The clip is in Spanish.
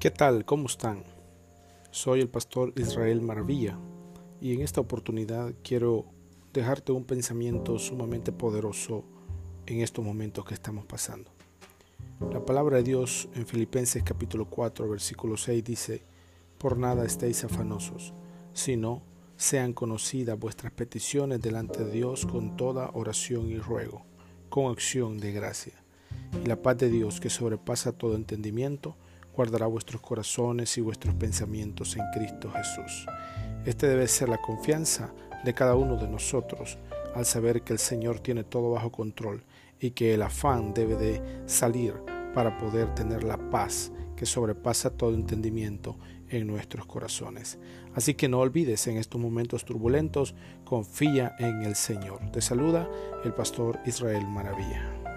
¿Qué tal? ¿Cómo están? Soy el pastor Israel Maravilla y en esta oportunidad quiero dejarte un pensamiento sumamente poderoso en estos momentos que estamos pasando. La palabra de Dios en Filipenses capítulo 4 versículo 6 dice, Por nada estéis afanosos, sino sean conocidas vuestras peticiones delante de Dios con toda oración y ruego, con acción de gracia. Y la paz de Dios que sobrepasa todo entendimiento, guardará vuestros corazones y vuestros pensamientos en Cristo Jesús. Este debe ser la confianza de cada uno de nosotros al saber que el Señor tiene todo bajo control y que el afán debe de salir para poder tener la paz que sobrepasa todo entendimiento en nuestros corazones. Así que no olvides en estos momentos turbulentos, confía en el Señor. Te saluda el pastor Israel Maravilla.